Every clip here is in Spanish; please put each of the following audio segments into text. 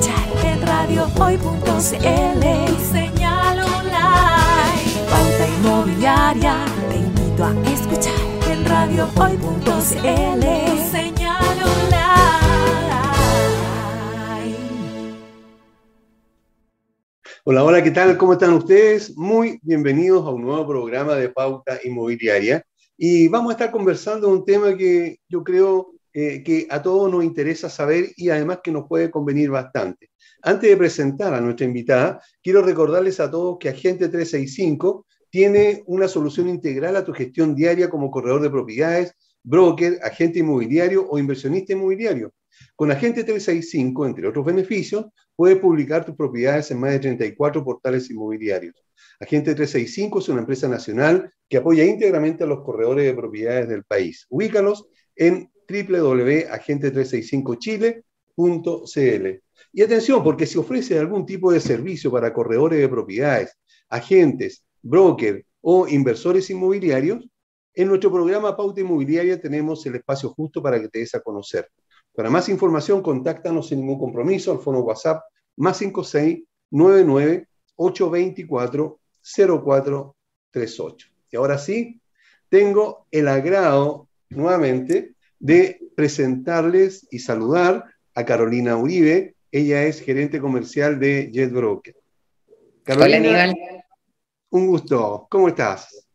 escuchar en radiohoy.cl. Señal online. Pauta inmobiliaria. Te invito a escuchar en radiohoy.cl. Señal online. Hola, hola, ¿qué tal? ¿Cómo están ustedes? Muy bienvenidos a un nuevo programa de Pauta Inmobiliaria. Y vamos a estar conversando un tema que yo creo eh, que a todos nos interesa saber y además que nos puede convenir bastante. Antes de presentar a nuestra invitada, quiero recordarles a todos que Agente 365 tiene una solución integral a tu gestión diaria como corredor de propiedades, broker, agente inmobiliario o inversionista inmobiliario. Con Agente 365, entre otros beneficios, puedes publicar tus propiedades en más de 34 portales inmobiliarios. Agente 365 es una empresa nacional que apoya íntegramente a los corredores de propiedades del país. Ubícalos en www.agente365chile.cl. Y atención, porque si ofreces algún tipo de servicio para corredores de propiedades, agentes, broker o inversores inmobiliarios, en nuestro programa Pauta Inmobiliaria tenemos el espacio justo para que te des a conocer. Para más información, contáctanos sin ningún compromiso al fono WhatsApp más 5699 824 0438. Y ahora sí, tengo el agrado nuevamente de presentarles y saludar a Carolina Uribe. Ella es gerente comercial de JetBroker. Carolina, un gusto. ¿Cómo estás?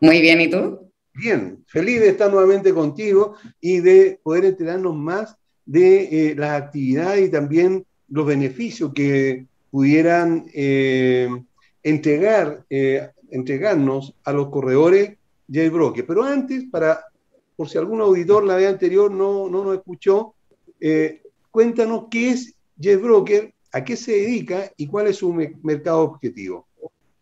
Muy bien, ¿y tú? Bien, feliz de estar nuevamente contigo y de poder enterarnos más de eh, las actividades y también los beneficios que pudieran eh, entregar, eh, entregarnos a los corredores JBroker. Pero antes, para, por si algún auditor la vez anterior no, no nos escuchó, eh, cuéntanos qué es JetBroker, a qué se dedica y cuál es su mercado objetivo.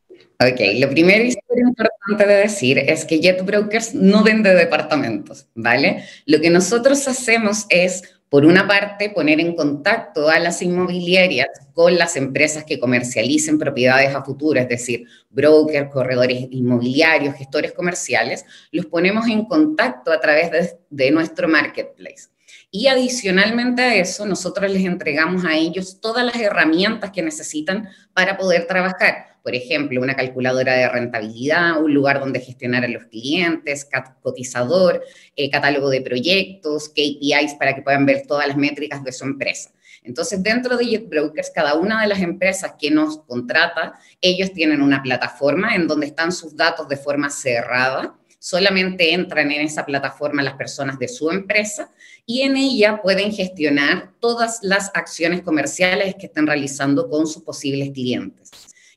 Ok, lo primero y súper importante de decir es que JetBrokers no vende departamentos, ¿vale? Lo que nosotros hacemos es por una parte, poner en contacto a las inmobiliarias con las empresas que comercialicen propiedades a futuro, es decir, brokers, corredores inmobiliarios, gestores comerciales, los ponemos en contacto a través de, de nuestro marketplace. Y adicionalmente a eso, nosotros les entregamos a ellos todas las herramientas que necesitan para poder trabajar por ejemplo, una calculadora de rentabilidad, un lugar donde gestionar a los clientes, cotizador, eh, catálogo de proyectos, KPIs para que puedan ver todas las métricas de su empresa. Entonces, dentro de JetBrokers, cada una de las empresas que nos contrata, ellos tienen una plataforma en donde están sus datos de forma cerrada. Solamente entran en esa plataforma las personas de su empresa y en ella pueden gestionar todas las acciones comerciales que estén realizando con sus posibles clientes.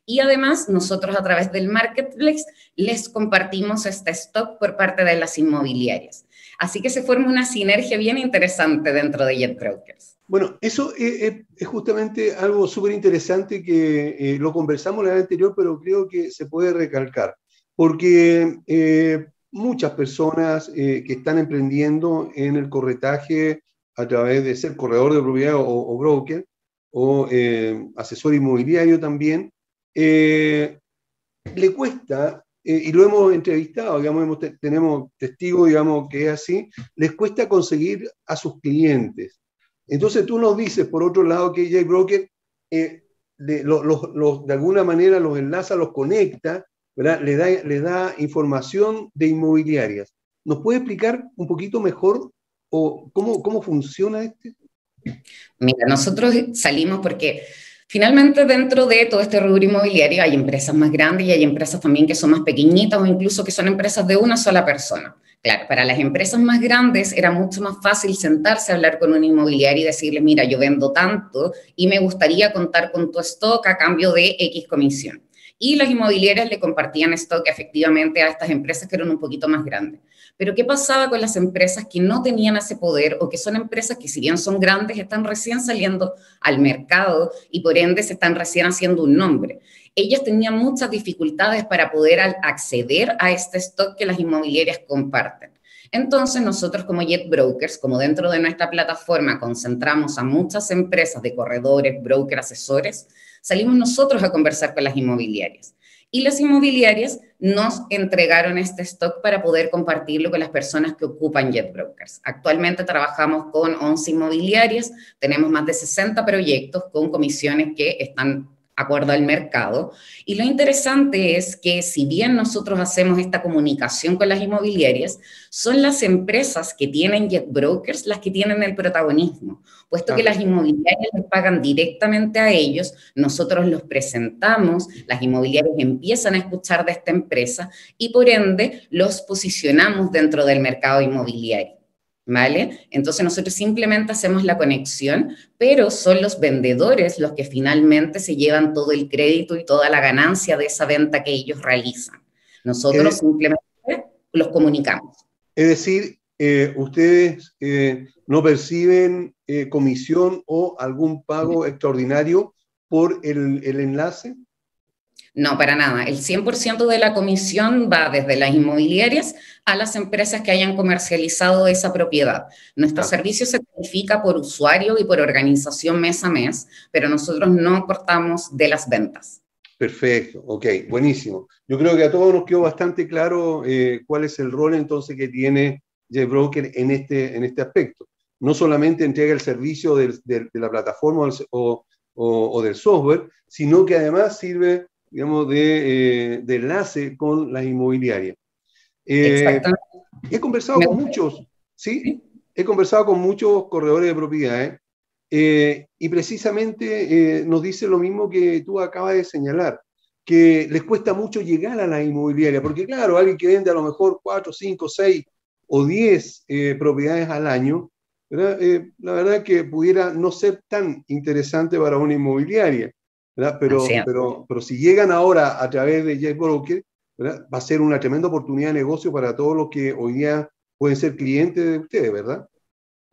Y además, nosotros a través del marketplace les compartimos este stock por parte de las inmobiliarias. Así que se forma una sinergia bien interesante dentro de JetBrokers. Bueno, eso es, justamente algo súper interesante que eh, lo conversamos la vez anterior, pero creo que se puede recalcar, porque eh, muchas personas eh, que están emprendiendo en el corretaje a través de ser corredor de propiedad o, o broker o asesor inmobiliario también, eh, le cuesta, eh, y lo hemos entrevistado, digamos, tenemos testigos, digamos, que es así, les cuesta conseguir a sus clientes. Entonces tú nos dices, por otro lado, que JBroker eh, de, de alguna manera los enlaza, los conecta, Le, da, le da información de inmobiliarias. ¿Nos puede explicar un poquito mejor o cómo, cómo funciona este? Mira, nosotros salimos porque Finalmente, dentro de todo este rubro inmobiliario hay empresas más grandes y hay empresas también que son más pequeñitas o incluso que son empresas de una sola persona. Claro, para las empresas más grandes era mucho más fácil sentarse a hablar con un inmobiliario y decirle, mira, yo vendo tanto y me gustaría contar con tu stock a cambio de X comisión. Y las inmobiliarias le compartían stock efectivamente a estas empresas que eran un poquito más grandes. Pero ¿qué pasaba con las empresas que no tenían ese poder o que son empresas que si bien son grandes, están recién saliendo al mercado y por ende se están recién haciendo un nombre? Ellas tenían muchas dificultades para poder acceder a este stock que las inmobiliarias comparten. Entonces, nosotros como Jet Brokers, como dentro de nuestra plataforma concentramos a muchas empresas de corredores, brokers, asesores, salimos nosotros a conversar con las inmobiliarias y las inmobiliarias nos entregaron este stock para poder compartirlo con las personas que ocupan JetBrokers. Actualmente trabajamos con 11 inmobiliarias, tenemos más de 60 proyectos con comisiones que están acuerdo al mercado. Y lo interesante es que si bien nosotros hacemos esta comunicación con las inmobiliarias, son las empresas que tienen jet brokers las que tienen el protagonismo, puesto que las inmobiliarias les pagan directamente a ellos, nosotros los presentamos, las inmobiliarias empiezan a escuchar de esta empresa y por ende los posicionamos dentro del mercado inmobiliario. ¿Vale? Entonces nosotros simplemente hacemos la conexión, pero son los vendedores los que finalmente se llevan todo el crédito y toda la ganancia de esa venta que ellos realizan. Nosotros simplemente los comunicamos. Es decir, eh, ustedes eh, no perciben eh, comisión o algún pago extraordinario por el, el enlace. No, para nada. El 100% de la comisión va desde las inmobiliarias a las empresas que hayan comercializado esa propiedad. Nuestro servicio se califica por usuario y por organización mes a mes, pero nosotros no cortamos de las ventas. Perfecto, ok, buenísimo. Yo creo que a todos nos quedó bastante claro eh, cuál es el rol entonces que tiene JetBroker en este, en este aspecto. No solamente entrega el servicio de la plataforma o, o del software, sino que además sirve digamos, de, eh, enlace con las inmobiliarias. Eh, he conversado con muchos, ¿sí? He conversado con muchos corredores de propiedades eh, y precisamente nos dice lo mismo que tú acabas de señalar, que les cuesta mucho llegar a la inmobiliaria, porque claro, alguien que vende a lo mejor 4, 5, 6 o 10 propiedades al año, la verdad que pudiera no ser tan interesante para una inmobiliaria. Pero, pero, pero si llegan ahora a través de JetBroker, va a ser una tremenda oportunidad de negocio para todos los que hoy día pueden ser clientes de ustedes, ¿verdad?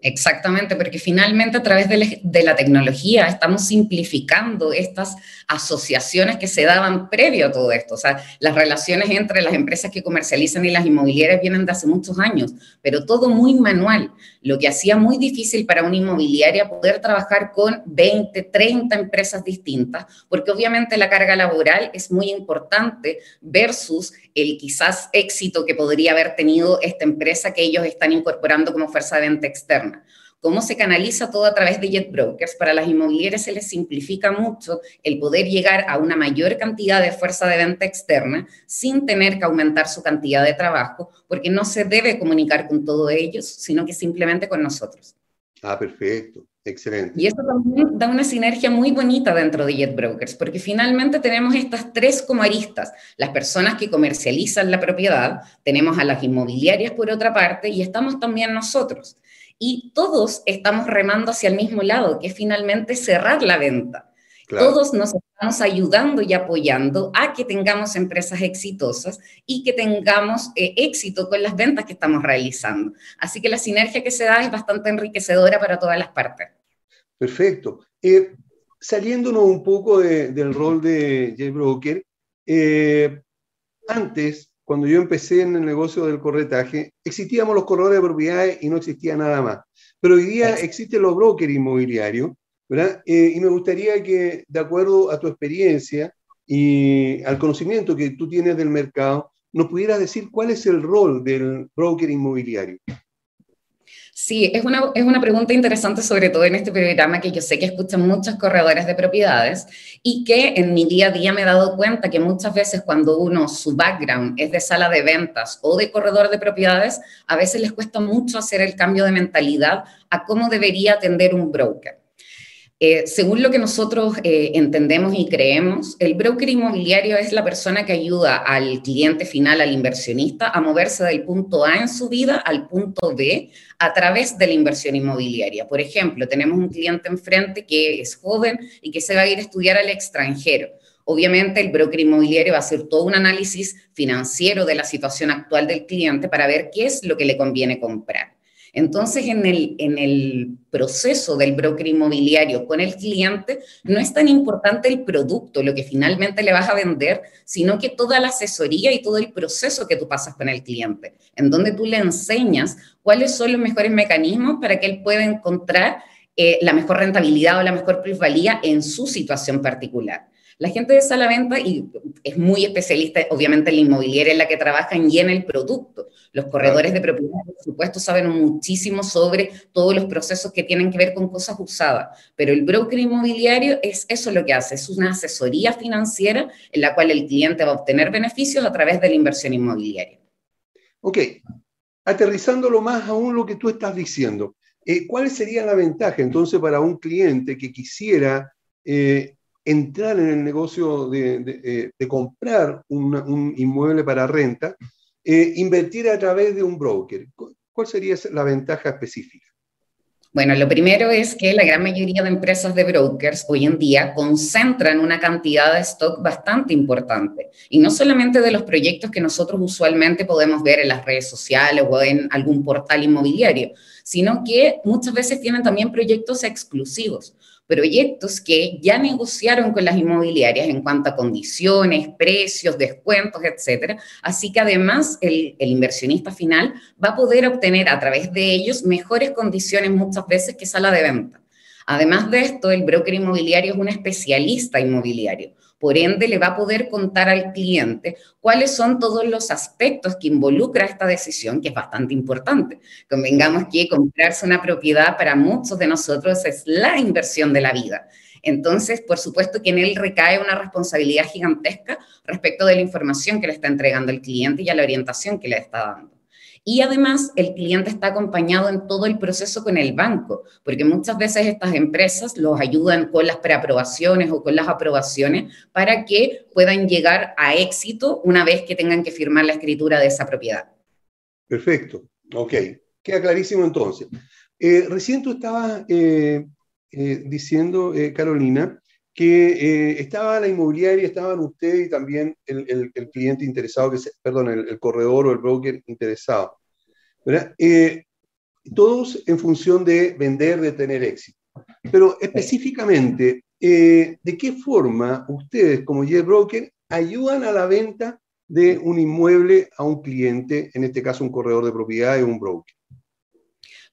Exactamente, porque finalmente a través de la, tecnología estamos simplificando estas asociaciones que se daban previo a todo esto. O sea, las relaciones entre las empresas que comercializan y las inmobiliarias vienen de hace muchos años, pero todo muy manual, lo que hacía muy difícil para una inmobiliaria poder trabajar con 20, 30 empresas distintas, porque obviamente la carga laboral es muy importante versus el quizás éxito que podría haber tenido esta empresa que ellos están incorporando como fuerza de venta externa. Cómo se canaliza todo a través de JetBrokers, para las inmobiliarias se les simplifica mucho el poder llegar a una mayor cantidad de fuerza de venta externa sin tener que aumentar su cantidad de trabajo, porque no se debe comunicar con todos ellos, sino que simplemente con nosotros. Ah, perfecto. Excelente. Y esto también da una sinergia muy bonita dentro de JetBrokers, porque finalmente tenemos estas tres como aristas. Las personas que comercializan la propiedad, tenemos a las inmobiliarias por otra parte y estamos también nosotros. Y todos estamos remando hacia el mismo lado, que es finalmente cerrar la venta. Todos nos estamos ayudando y apoyando a que tengamos empresas exitosas y que tengamos eh, éxito con las ventas que estamos realizando. Así que la sinergia que se da es bastante enriquecedora para todas las partes. Perfecto. Eh, saliéndonos un poco del rol de JBroker, eh, antes, cuando yo empecé en el negocio del corretaje, existíamos los corredores de propiedades y no existía nada más. Pero hoy día existen los brokers inmobiliarios eh, y me gustaría que, de acuerdo a tu experiencia y al conocimiento que tú tienes del mercado, nos pudieras decir cuál es el rol del broker inmobiliario. Sí, es una, es una pregunta interesante, sobre todo en este programa que yo sé que escuchan muchos corredores de propiedades y que en mi día a día me he dado cuenta que muchas veces cuando uno, su background es de sala de ventas o de corredor de propiedades, a veces les cuesta mucho hacer el cambio de mentalidad a cómo debería atender un broker. Eh, según lo que nosotros eh, entendemos y creemos, el broker inmobiliario es la persona que ayuda al cliente final, al inversionista, a moverse del punto A en su vida al punto B a través de la inversión inmobiliaria. Por ejemplo, tenemos un cliente enfrente que es joven y que se va a ir a estudiar al extranjero. Obviamente, el broker inmobiliario va a hacer todo un análisis financiero de la situación actual del cliente para ver qué es lo que le conviene comprar. Entonces, en el, en el proceso del broker inmobiliario con el cliente, no es tan importante el producto, lo que finalmente le vas a vender, sino que toda la asesoría y todo el proceso que tú pasas con el cliente, en donde tú le enseñas cuáles son los mejores mecanismos para que él pueda encontrar eh, la mejor rentabilidad o la mejor plusvalía en su situación particular. La gente de sala venta y es muy especialista, obviamente, en la inmobiliaria en la que trabajan y en el producto. Los corredores de propiedad, por supuesto, saben muchísimo sobre todos los procesos que tienen que ver con cosas usadas, pero el broker inmobiliario es eso lo que hace, es una asesoría financiera en la cual el cliente va a obtener beneficios a través de la inversión inmobiliaria. Ok, aterrizándolo más aún lo que tú estás diciendo, eh, ¿cuál sería la ventaja entonces para un cliente que quisiera eh, entrar en el negocio de, eh, comprar un inmueble para renta, invertir a través de un broker? ¿Cuál sería la ventaja específica? Bueno, lo primero es que la gran mayoría de empresas de brokers hoy en día concentran una cantidad de stock bastante importante. Y no solamente de los proyectos que nosotros usualmente podemos ver en las redes sociales o en algún portal inmobiliario, sino que muchas veces tienen también proyectos exclusivos proyectos que ya negociaron con las inmobiliarias en cuanto a condiciones, precios, descuentos, etcétera. Así que además el, el, inversionista final va a poder obtener a través de ellos mejores condiciones muchas veces que sala de venta. Además de esto, el broker inmobiliario es un especialista inmobiliario. Por ende, le va a poder contar al cliente cuáles son todos los aspectos que involucra esta decisión, que es bastante importante. Convengamos que comprarse una propiedad para muchos de nosotros es la inversión de la vida. Entonces, por supuesto que en él recae una responsabilidad gigantesca respecto de la información que le está entregando el cliente y a la orientación que le está dando. Y además el cliente está acompañado en todo el proceso con el banco, porque muchas veces estas empresas los ayudan con las preaprobaciones o con las aprobaciones para que puedan llegar a éxito una vez que tengan que firmar la escritura de esa propiedad. Perfecto, ok, queda clarísimo entonces. Eh, recién tú estabas eh, eh, diciendo, Carolina, que estaba la inmobiliaria, estaban usted y también el, cliente interesado, que perdón, el, corredor o el broker interesado. Eh, todos en función de vender, de tener éxito. Pero específicamente, eh, ¿de qué forma ustedes como Jet Broker ayudan a la venta de un inmueble a un cliente, en este caso un corredor de propiedades o un broker?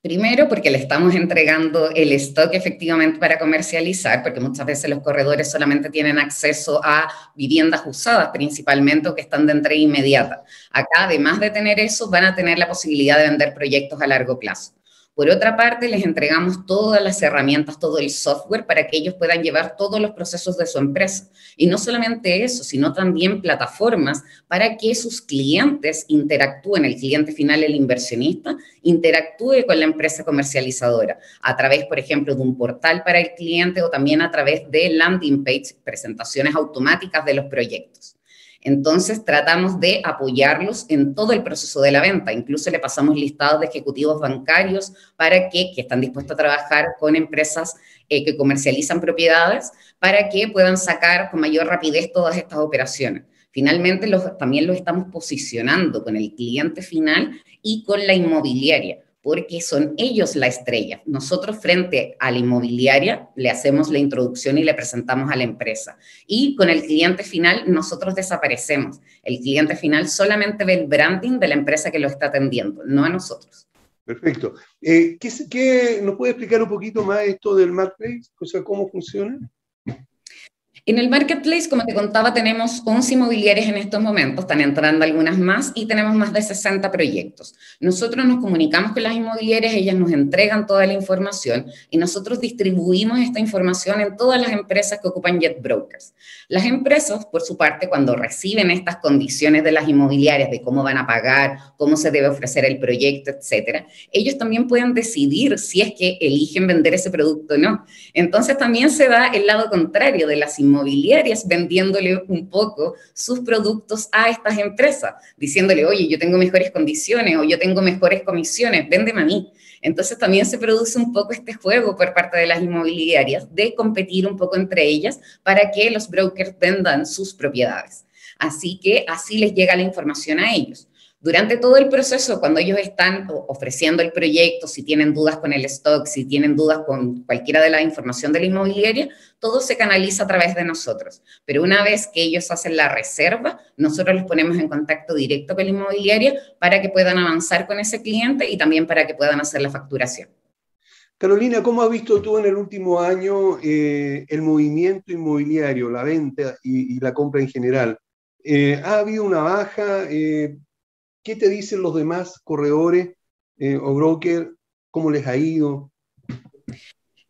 Primero, porque le estamos entregando el stock efectivamente para comercializar, porque muchas veces los corredores solamente tienen acceso a viviendas usadas principalmente o que están de entrega inmediata. Acá, además de tener eso, van a tener la posibilidad de vender proyectos a largo plazo. Por otra parte, les entregamos todas las herramientas, todo el software para que ellos puedan llevar todos los procesos de su empresa. Y no solamente eso, sino también plataformas para que sus clientes interactúen, el cliente final, el inversionista, interactúe con la empresa comercializadora a través, por ejemplo, de un portal para el cliente o también a través de landing page, presentaciones automáticas de los proyectos. Entonces tratamos de apoyarlos en todo el proceso de la venta. Incluso le pasamos listados de ejecutivos bancarios para que, que están dispuestos a trabajar con empresas eh, que comercializan propiedades para que puedan sacar con mayor rapidez todas estas operaciones. Finalmente, también lo estamos posicionando con el cliente final y con la inmobiliaria porque son ellos la estrella. Nosotros frente a la inmobiliaria le hacemos la introducción y le presentamos a la empresa. Y con el cliente final nosotros desaparecemos. El cliente final solamente ve el branding de la empresa que lo está atendiendo, no a nosotros. Perfecto. Eh, ¿qué, ¿qué, nos puede explicar un poquito más esto del marketplace? O sea, ¿cómo funciona? En el marketplace, como te contaba, tenemos 11 inmobiliarias en estos momentos, están entrando algunas más y tenemos más de 60 proyectos. Nosotros nos comunicamos con las inmobiliarias, ellas nos entregan toda la información y nosotros distribuimos esta información en todas las empresas que ocupan Jet Brokers. Las empresas, por su parte, cuando reciben estas condiciones de las inmobiliarias de cómo van a pagar, cómo se debe ofrecer el proyecto, etcétera, ellos también pueden decidir si es que eligen vender ese producto o no. Entonces también se da el lado contrario de las inmobiliarias inmobiliarias vendiéndole un poco sus productos a estas empresas, diciéndole, oye, yo tengo mejores condiciones o yo tengo mejores comisiones, véndeme a mí. Entonces también se produce un poco este juego por parte de las inmobiliarias de competir un poco entre ellas para que los brokers vendan sus propiedades. Así que así les llega la información a ellos. Durante todo el proceso, cuando ellos están ofreciendo el proyecto, si tienen dudas con el stock, si tienen dudas con cualquiera de la información de la inmobiliaria, todo se canaliza a través de nosotros. Pero una vez que ellos hacen la reserva, nosotros los ponemos en contacto directo con la inmobiliaria para que puedan avanzar con ese cliente y también para que puedan hacer la facturación. Carolina, ¿cómo has visto tú en el último año eh, el movimiento inmobiliario, la venta y, la compra en general? Eh, ¿Ha habido una baja? Eh, ¿Qué te dicen los demás corredores o brokers? ¿Cómo les ha ido?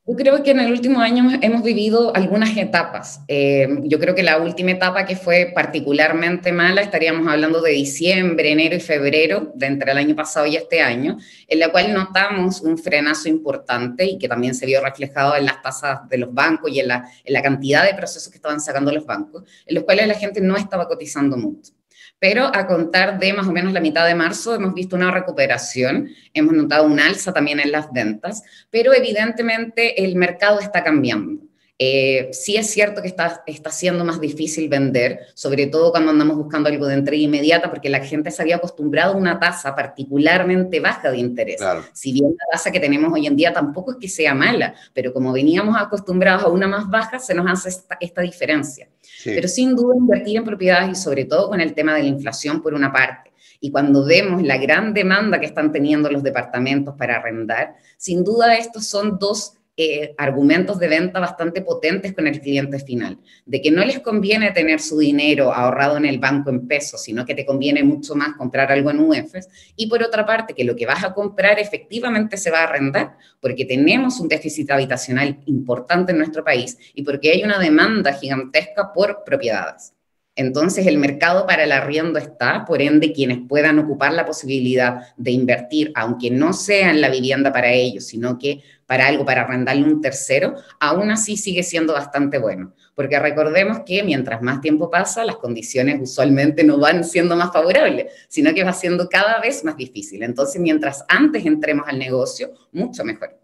Yo creo que en el último año hemos vivido algunas etapas. Eh, yo creo que la última etapa que fue particularmente mala, estaríamos hablando de diciembre, enero y febrero, de entre el año pasado y este año, en la cual notamos un frenazo importante y que también se vio reflejado en las tasas de los bancos y en la, en la cantidad de procesos que estaban sacando los bancos, en los cuales la gente no estaba cotizando mucho pero a contar de más o menos la mitad de marzo hemos visto una recuperación, hemos notado un alza también en las ventas, pero evidentemente el mercado está cambiando. Eh, sí es cierto que está, está siendo más difícil vender, sobre todo cuando andamos buscando algo de entrega inmediata, porque la gente se había acostumbrado a una tasa particularmente baja de interés. Si bien la tasa que tenemos hoy en día tampoco es que sea mala, pero como veníamos acostumbrados a una más baja, se nos hace esta, diferencia. Pero sin duda invertir en propiedades y sobre todo con el tema de la inflación por una parte. Y cuando vemos la gran demanda que están teniendo los departamentos para arrendar, sin duda estos son dos eh, argumentos de venta bastante potentes con el cliente final, de que no les conviene tener su dinero ahorrado en el banco en pesos, sino que te conviene mucho más comprar algo en UEFs, y por otra parte, que lo que vas a comprar efectivamente se va a arrendar, porque tenemos un déficit habitacional importante en nuestro país y porque hay una demanda gigantesca por propiedades. Entonces el mercado para el arriendo está, por ende quienes puedan ocupar la posibilidad de invertir, aunque no sea en la vivienda para ellos, sino que para algo, para arrendarle un tercero, aún así sigue siendo bastante bueno. Porque recordemos que mientras más tiempo pasa, las condiciones usualmente no van siendo más favorables, sino que va siendo cada vez más difícil. Entonces, mientras antes entremos al negocio, mucho mejor.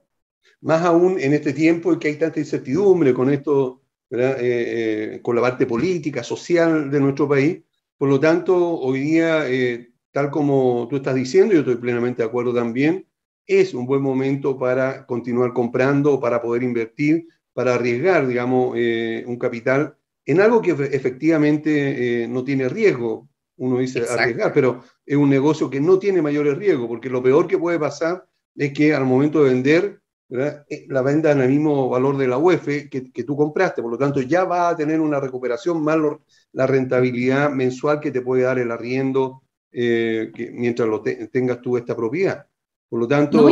Más aún en este tiempo en que hay tanta incertidumbre con esto eh, eh, con la parte política, social de nuestro país. Por lo tanto, hoy día, eh, tal como tú estás diciendo, yo estoy plenamente de acuerdo también, es un buen momento para continuar comprando, para poder invertir, para arriesgar, digamos, un capital en algo que efectivamente no tiene riesgo. Uno dice arriesgar, pero es un negocio que no tiene mayores riesgos, porque lo peor que puede pasar es que al momento de vender eh, la venda en el mismo valor de la UEF que, que, tú compraste, por lo tanto ya va a tener una recuperación más la rentabilidad mensual que te puede dar el arriendo eh, que, mientras lo tengas tú esta propiedad. Por lo tanto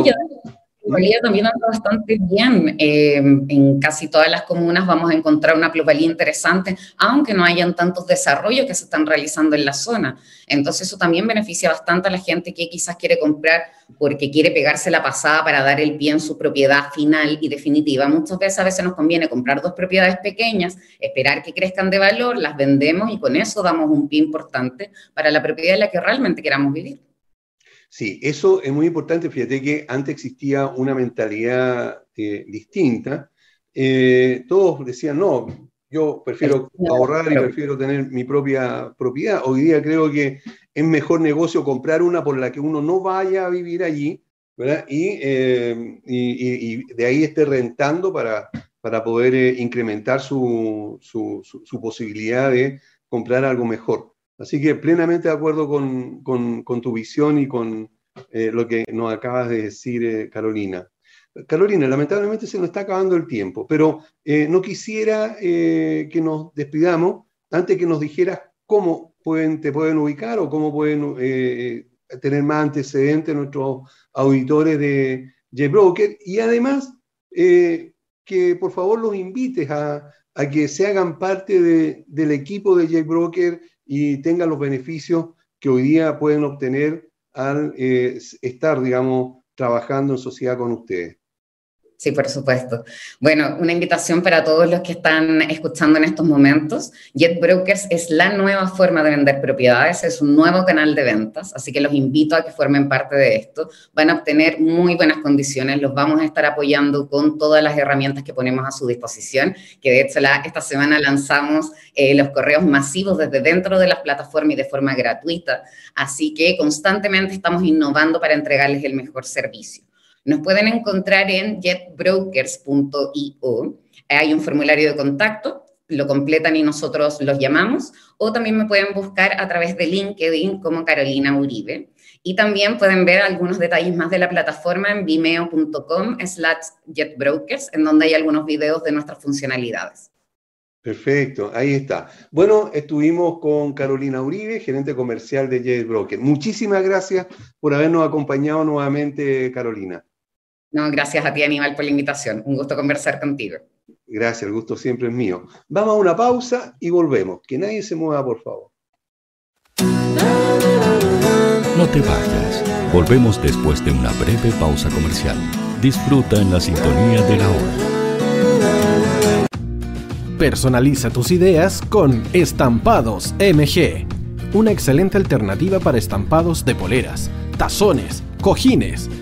plusvalía también anda bastante bien. Eh, en casi todas las comunas vamos a encontrar una plusvalía interesante, aunque no hayan tantos desarrollos que se están realizando en la zona. Entonces eso también beneficia bastante a la gente que quizás quiere comprar porque quiere pegarse la pasada para dar el pie en su propiedad final y definitiva. Muchas veces a veces nos conviene comprar dos propiedades pequeñas, esperar que crezcan de valor, las vendemos y con eso damos un pie importante para la propiedad en la que realmente queramos vivir. Sí, eso es muy importante. Fíjate que antes existía una mentalidad eh, distinta. Eh, todos decían, no, yo prefiero ahorrar y prefiero tener mi propia propiedad. Hoy día creo que es mejor negocio comprar una por la que uno no vaya a vivir allí, ¿verdad? Y, eh, de ahí esté rentando para, para poder incrementar su, su, posibilidad de comprar algo mejor. Así que plenamente de acuerdo con, tu visión y con eh, lo que nos acabas de decir, eh, Carolina. Carolina, lamentablemente se nos está acabando el tiempo, pero eh, no quisiera que nos despidamos antes que nos dijeras cómo te pueden ubicar o cómo pueden tener más antecedentes nuestros auditores de JBroker y además que por favor los invites a, que se hagan parte del equipo de JBroker y tengan los beneficios que hoy día pueden obtener al eh, estar, digamos, trabajando en sociedad con ustedes. Sí, por supuesto. Bueno, una invitación para todos los que están escuchando en estos momentos. Jet Brokers es la nueva forma de vender propiedades, es un nuevo canal de ventas, así que los invito a que formen parte de esto. Van a obtener muy buenas condiciones, los vamos a estar apoyando con todas las herramientas que ponemos a su disposición, que de hecho esta semana lanzamos eh, los correos masivos desde dentro de las plataformas y de forma gratuita, así que constantemente estamos innovando para entregarles el mejor servicio. Nos pueden encontrar en jetbrokers.io. Hay un formulario de contacto, lo completan y nosotros los llamamos, o también me pueden buscar a través de LinkedIn como Carolina Uribe. Y también pueden ver algunos detalles más de la plataforma en vimeo.com slash jetbrokers, en donde hay algunos videos de nuestras funcionalidades. Perfecto, ahí está. Bueno, estuvimos con Carolina Uribe, gerente comercial de JetBroker. Muchísimas gracias por habernos acompañado nuevamente, Carolina. No, gracias a ti, Aníbal, por la invitación. Un gusto conversar contigo. Gracias, el gusto siempre es mío. Vamos a una pausa y volvemos. Que nadie se mueva, por favor. No te vayas. Volvemos después de una breve pausa comercial. Disfruta en la sintonía de la hora. Personaliza tus ideas con Estampados MG. Una excelente alternativa para estampados de poleras, tazones, cojines,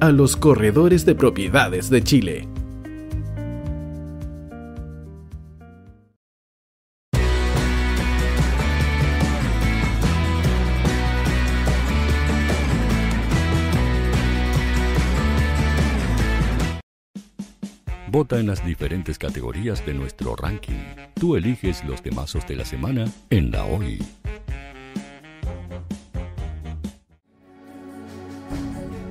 a los corredores de propiedades de Chile. Vota en las diferentes categorías de nuestro ranking. Tú eliges los temazos de la semana en la hoy.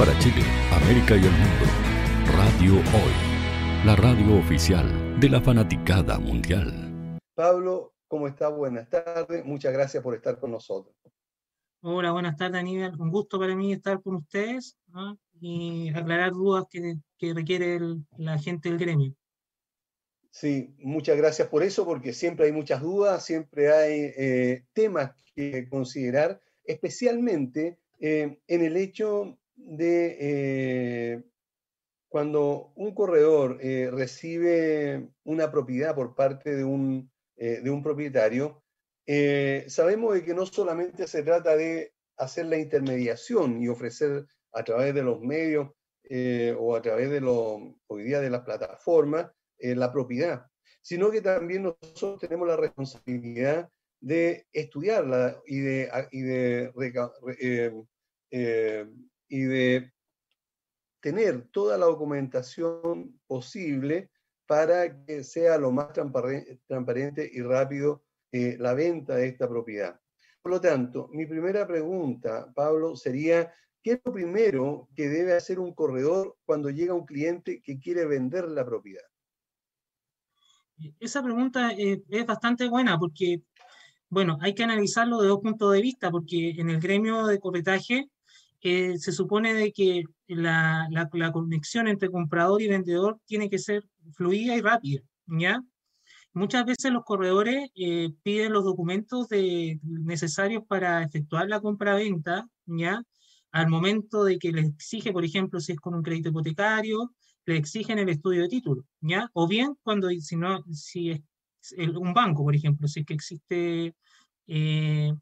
para Chile, América y el mundo. Radio Hoy, la radio oficial de la fanaticada mundial. Pablo, ¿cómo está? Buenas tardes. Muchas gracias por estar con nosotros. Hola, buenas tardes, Aníbal. Un gusto para mí estar con ustedes y aclarar dudas que, que requiere la gente del gremio. Sí, muchas gracias por eso, porque siempre hay muchas dudas, siempre hay eh, temas que considerar, especialmente eh, en el hecho de eh, cuando un corredor eh, recibe una propiedad por parte de un, eh, de un propietario, sabemos de que no solamente se trata de hacer la intermediación y ofrecer a través de los medios o a través de lo, hoy día de las plataformas la propiedad, sino que también nosotros tenemos la responsabilidad de estudiarla y de, y de y de tener toda la documentación posible para que sea lo más transparente y rápido eh, la venta de esta propiedad. Por lo tanto, mi primera pregunta, Pablo, sería, ¿qué es lo primero que debe hacer un corredor cuando llega un cliente que quiere vender la propiedad? Esa pregunta es bastante buena porque, bueno, hay que analizarlo de dos puntos de vista, porque en el gremio de corretaje eh, se supone de que la, la, conexión entre comprador y vendedor tiene que ser fluida y rápida, ¿ya? Muchas veces los corredores eh, piden los documentos de, necesarios para efectuar la compra-venta, ¿ya? Al momento de que les exige, por ejemplo, si es con un crédito hipotecario, le exigen el estudio de título, ¿ya? O bien cuando, si no, si es un banco, por ejemplo, si es que existe eh,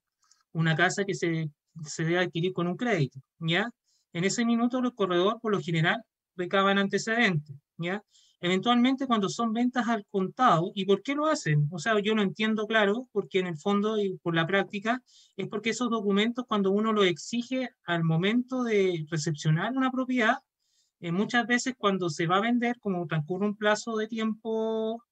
una casa que se se debe adquirir con un crédito, ¿ya? En ese minuto los corredores, por lo general, recaban antecedentes, ¿ya? Eventualmente cuando son ventas al contado, ¿y por qué lo hacen? O sea, yo no entiendo claro, porque en el fondo y por la práctica, es porque esos documentos cuando uno los exige al momento de recepcionar una propiedad, eh, muchas veces cuando se va a vender, como transcurre un plazo de tiempo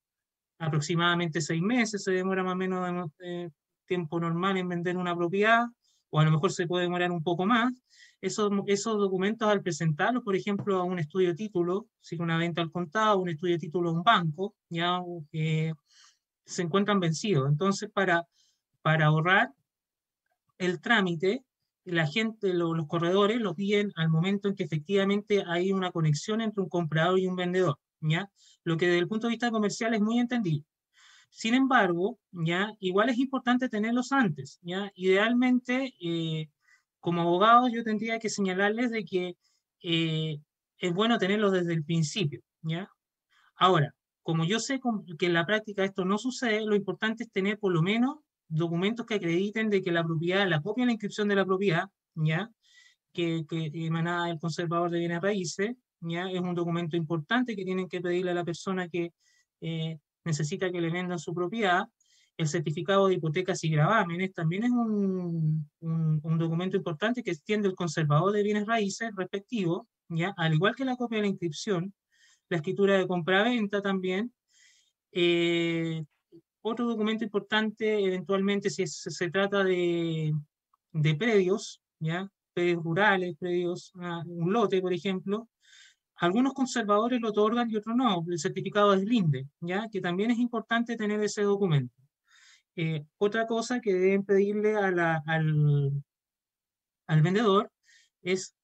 aproximadamente seis meses, se demora más o menos de, tiempo normal en vender una propiedad, o a lo mejor se puede demorar un poco más, esos, esos documentos al presentarlos, por ejemplo, a un estudio de título, si una venta al contado, un estudio de título a un banco, ya eh, se encuentran vencidos. Entonces, para, para ahorrar el trámite, la gente, los corredores los piden al momento en que efectivamente hay una conexión entre un comprador y un vendedor, ¿ya? Lo que desde el punto de vista comercial es muy entendible. Sin embargo, ya igual es importante tenerlos antes, ya idealmente eh, como abogado yo tendría que señalarles de que eh, es bueno tenerlos desde el principio, ya. Ahora, como yo sé que en la práctica esto no sucede, lo importante es tener por lo menos documentos que acrediten de que la propiedad, la copia de la inscripción de la propiedad, ya, que, que emanada del conservador de bienes raíces, ya, es un documento importante que tienen que pedirle a la persona que eh, necesita que le vendan su propiedad El certificado de hipotecas y gravámenes también es un, un, documento importante que extiende el conservador de bienes raíces respectivo, ¿ya? al igual que la copia de la inscripción, la escritura de compra-venta también. Eh, otro documento importante, eventualmente, si se trata de, de predios, ¿ya? predios rurales, predios, ah, un lote, por ejemplo, algunos conservadores lo otorgan y otros no, el certificado de Linde, ¿ya? que también es importante tener ese documento. Eh, otra cosa que deben pedirle al, al, vendedor es,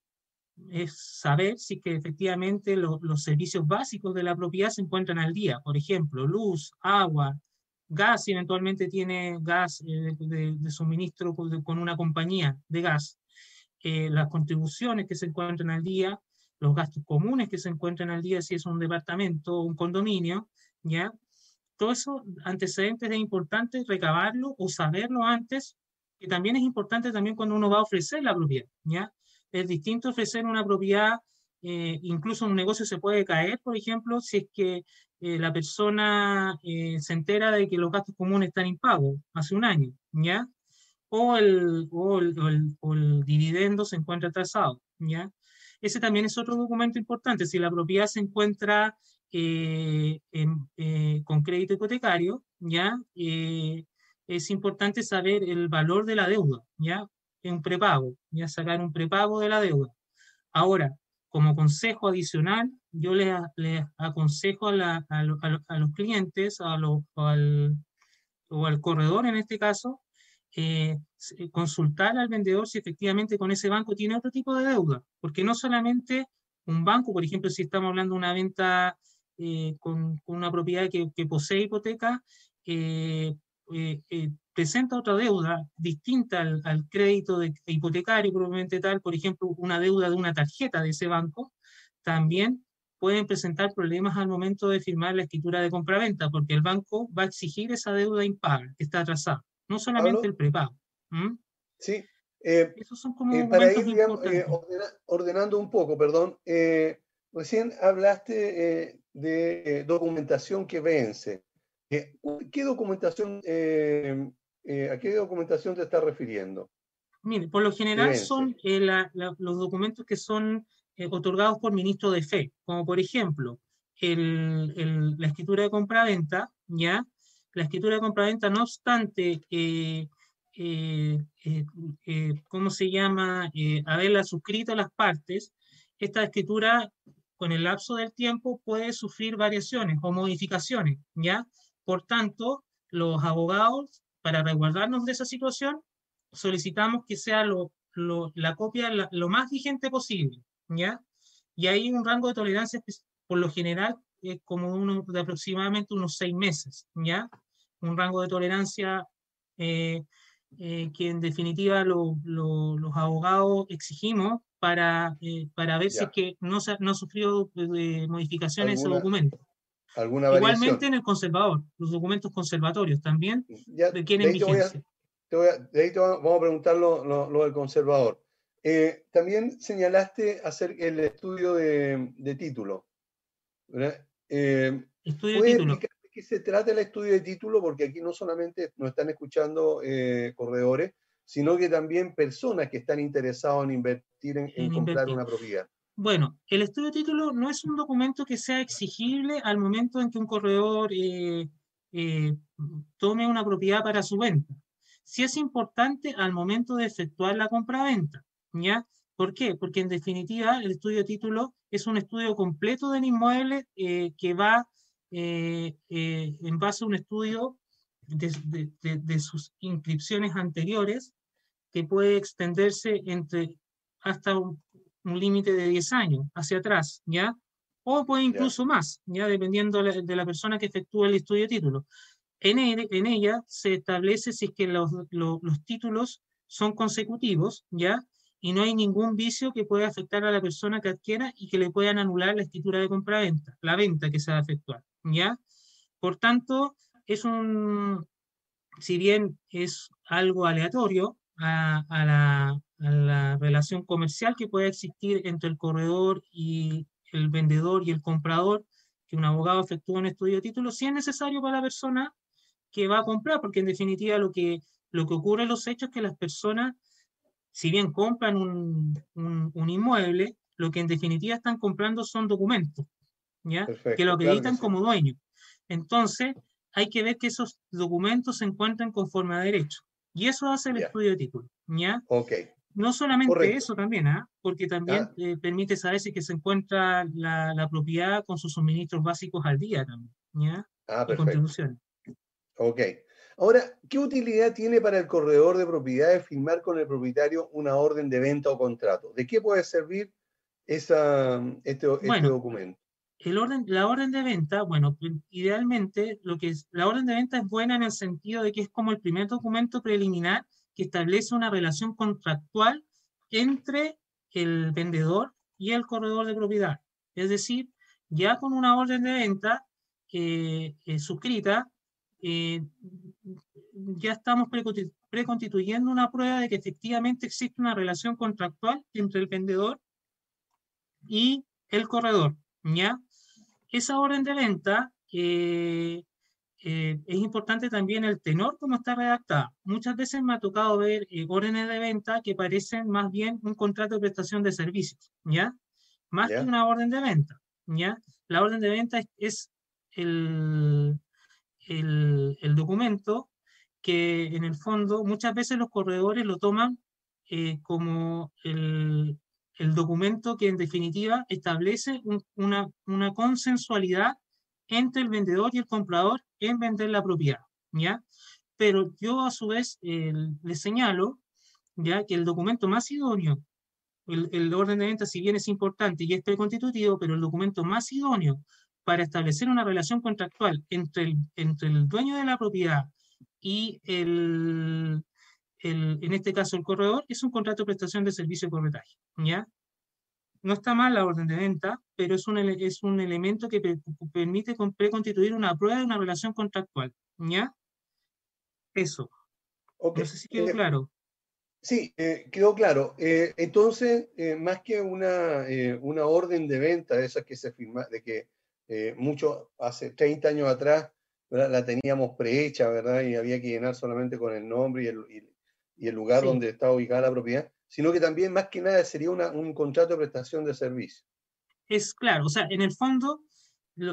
es, saber si que efectivamente los servicios básicos de la propiedad se encuentran al día. Por ejemplo, luz, agua, gas, si eventualmente tiene gas eh, de, suministro con, una compañía de gas. Eh, las contribuciones que se encuentran al día, los gastos comunes que se encuentran al día si es un departamento o un condominio, ¿ya? Todos esos antecedentes es importante recabarlo o saberlo antes, que también es importante también cuando uno va a ofrecer la propiedad, ¿ya? Es distinto ofrecer una propiedad, eh, incluso un negocio se puede caer, por ejemplo, si es que eh, la persona eh, se entera de que los gastos comunes están impagos hace un año, ¿ya? O el, o el, o el dividendo se encuentra atrasado, ¿ya? Ese también es otro documento importante. Si la propiedad se encuentra eh, eh, con crédito hipotecario, ¿ya? Eh, es importante saber el valor de la deuda, ¿ya? Un prepago, ¿ya? Sacar un prepago de la deuda. Ahora, como consejo adicional, yo les, aconsejo a, los clientes, o al corredor en este caso, eh, eh, consultar al vendedor si efectivamente con ese banco tiene otro tipo de deuda, porque no solamente un banco, por ejemplo, si estamos hablando de una venta eh, con, una propiedad que, posee hipoteca, presenta otra deuda distinta al, crédito hipotecario, probablemente tal, por ejemplo, una deuda de una tarjeta de ese banco, también pueden presentar problemas al momento de firmar la escritura de compraventa, porque el banco va a exigir esa deuda impaga, que está atrasada no solamente el prepago. Sí. Eh, Esos son como eh, para ir eh, ordenando un poco, perdón, recién hablaste de documentación que vence. ¿Qué documentación, a qué documentación te estás refiriendo? Mire, por lo general son los documentos que son otorgados por ministro de fe, como por ejemplo la escritura de compra-venta, ¿ya? La escritura de compraventa, no obstante, eh, eh, eh, ¿cómo se llama? haberla suscrito las partes, esta escritura con el lapso del tiempo puede sufrir variaciones o modificaciones, ¿ya? Por tanto, los abogados, para resguardarnos de esa situación, solicitamos que sea lo, la copia lo más vigente posible, ¿ya? Y hay un rango de tolerancia, por lo general, como uno de aproximadamente unos seis meses, ¿ya? Un rango de tolerancia eh, eh, que en definitiva los abogados exigimos para, eh, para ver si es que no, no ha sufrido modificaciones ese documento. ¿alguna Igualmente en el conservador, los documentos conservatorios también requieren vigencia. de ahí te vamos a preguntar lo, lo, del conservador. también señalaste hacer el estudio de, de título. ¿verdad? Eh, estudio de título. qué se trata el estudio de título? Porque aquí no solamente nos están escuchando eh, corredores, sino que también personas que están interesados en invertir en, comprar una propiedad. Bueno, el estudio de título no es un documento que sea exigible al momento en que un corredor eh, tome una propiedad para su venta. Sí es importante al momento de efectuar la compra-venta, ¿ya? ¿Por qué? Porque en definitiva el estudio de título es un estudio completo del inmueble eh, que va eh, eh, en base a un estudio de, sus inscripciones anteriores que puede extenderse entre hasta un, límite de 10 años hacia atrás, ¿ya? O puede incluso más, ¿ya? Dependiendo de la persona que efectúe el estudio de título. En, en ella se establece si es que los, los, los títulos son consecutivos, ¿ya? Y no hay ningún vicio que pueda afectar a la persona que adquiera y que le puedan anular la escritura de compra-venta, la venta que se va a efectuar, ¿ya? Por tanto, es un, si bien es algo aleatorio a, la, relación comercial que puede existir entre el corredor y el vendedor y el comprador, que un abogado efectúa un estudio de título, si es necesario para la persona que va a comprar, porque en definitiva lo que, lo que ocurre en los hechos es que las personas, si bien compran un, un, inmueble, lo que en definitiva están comprando son documentos, ¿ya? que lo acreditan como dueño. Entonces, hay que ver que esos documentos se encuentran conforme a derecho. Y eso hace el estudio de título, ¿ya? Ok. No solamente eso también, ¿ah? porque también eh, permite saber si que se encuentra la, la, propiedad con sus suministros básicos al día también, ¿ya? Ah, perfecto. Ok. Ahora, ¿qué utilidad tiene para el corredor de propiedades firmar con el propietario una orden de venta o contrato? ¿De qué puede servir esa, este, este documento? El orden, la orden de venta, bueno, idealmente lo que es, la orden de venta es buena en el sentido de que es como el primer documento preliminar que establece una relación contractual entre el vendedor y el corredor de propiedad. Es decir, ya con una orden de venta eh, eh, suscrita, eh, ya estamos preconstituyendo una prueba de que efectivamente existe una relación contractual entre el vendedor y el corredor. ¿ya? Esa orden de venta es importante también el tenor como está redactada. Muchas veces me ha tocado ver órdenes de venta que parecen más bien un contrato de prestación de servicios, ¿ya? Más que una orden de venta, ¿ya? La orden de venta es el, el, documento que en el fondo muchas veces los corredores lo toman eh, como el, el, documento que en definitiva establece una, una, consensualidad entre el vendedor y el comprador en vender la propiedad, ¿ya? Pero yo a su vez eh, le señalo, ¿ya? Que el documento más idóneo, el, el orden de venta si bien es importante y es preconstitutivo, pero el documento más idóneo para establecer una relación contractual entre el, entre el dueño de la propiedad y el, el, en este caso el corredor, es un contrato de prestación de servicio de corretaje. ¿ya? No está mal la orden de venta, pero es un, es un elemento que permite preconstituir una prueba de una relación contractual. ¿ya? Eso. Okay. No sé si quedó eh, claro. Sí, eh, quedó claro. Eh, entonces, más que una, una orden de venta, de esas que se firma, de que eh, mucho, hace 30 años atrás, la teníamos prehecha, ¿verdad? Y había que llenar solamente con el nombre y el, y el lugar donde está ubicada la propiedad, sino que también, más que nada, sería un contrato de prestación de servicio. Es claro, o sea, en el fondo,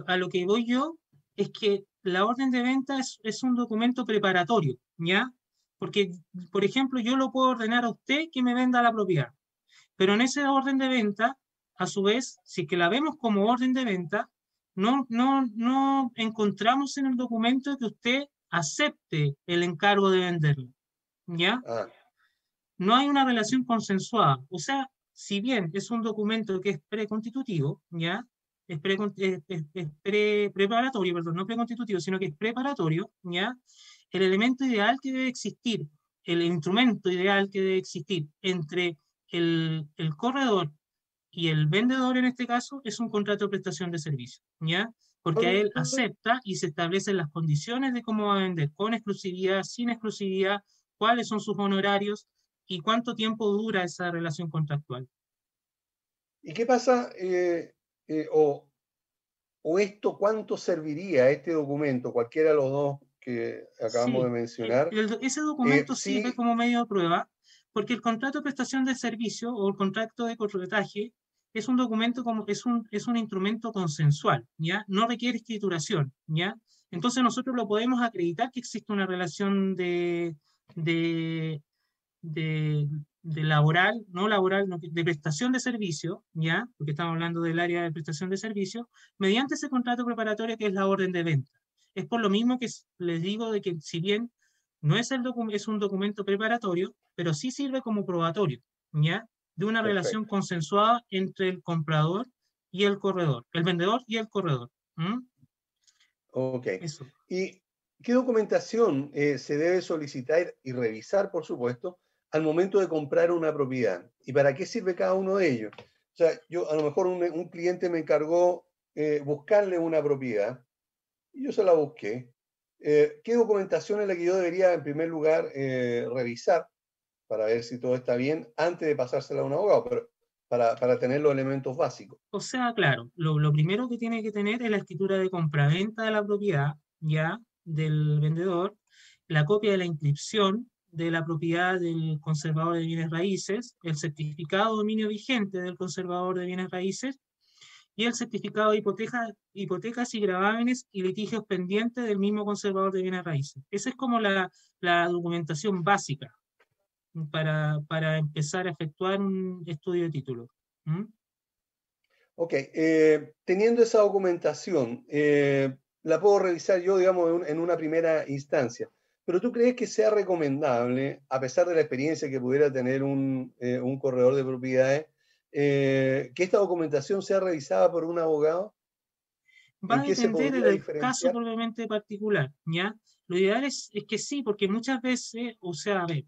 a lo que voy yo es que la orden de venta es, es un documento preparatorio, ¿ya? Porque, por ejemplo, yo lo puedo ordenar a usted que me venda la propiedad, pero en esa orden de venta, a su vez, si que la vemos como orden de venta, no, no, no encontramos en el documento que usted acepte el encargo de venderlo. ¿Ya? Ah. No hay una relación consensuada. O sea, si bien es un documento que es preconstitutivo, ¿ya? Es, pre, es, preparatorio, perdón, no preconstitutivo, sino que es preparatorio, ¿ya? El elemento ideal que debe existir, el instrumento ideal que debe existir entre el, el corredor y el vendedor en este caso es un contrato de prestación de servicio, ¿ya? Porque él acepta y se establecen las condiciones de cómo va a vender, con exclusividad, sin exclusividad, cuáles son sus honorarios y cuánto tiempo dura esa relación contractual. ¿Y qué pasa, eh, eh, o, o, esto cuánto serviría este documento, cualquiera de los dos que acabamos de mencionar? ese documento eh, sirve como medio de prueba porque el contrato de prestación de servicio o el contrato de corretaje es un documento como es un, es un instrumento consensual, ¿ya? No requiere escrituración, ¿ya? Entonces nosotros lo podemos acreditar que existe una relación de, de, de, laboral, no laboral, de prestación de servicio, ¿ya? Porque estamos hablando del área de prestación de servicio, mediante ese contrato preparatorio que es la orden de venta. Es por lo mismo que les digo de que si bien no es, el es un documento preparatorio, pero sí sirve como probatorio, ¿ya? De una relación consensuada entre el comprador y el corredor, el vendedor y el corredor. Ok. ¿Y qué documentación eh, se debe solicitar y revisar, por supuesto, al momento de comprar una propiedad? ¿Y para qué sirve cada uno de ellos? O sea, yo a lo mejor un, cliente me encargó eh, buscarle una propiedad y yo se la busqué. Eh, ¿Qué documentación es la que yo debería, en primer lugar, revisar para ver si todo está bien antes de pasársela a un abogado, pero para, para tener los elementos básicos. O sea, claro, lo, lo, primero que tiene que tener es la escritura de compraventa de la propiedad, ya, del vendedor, la copia de la inscripción de la propiedad del conservador de bienes raíces, el certificado de dominio vigente del conservador de bienes raíces y el certificado de hipoteca, hipotecas y gravámenes y litigios pendientes del mismo conservador de bienes raíces. Esa es como la, la documentación básica para, para, empezar a efectuar un estudio de título. ¿Mm? Ok, eh, teniendo esa documentación, eh, la puedo revisar yo, digamos, en una primera instancia. Pero tú crees que sea recomendable, a pesar de la experiencia que pudiera tener un, eh, un corredor de propiedades, que esta documentación sea revisada por un abogado? Va a depender del caso probablemente particular, ¿ya? Lo ideal es, es, que sí, porque muchas veces, o sea, a ver,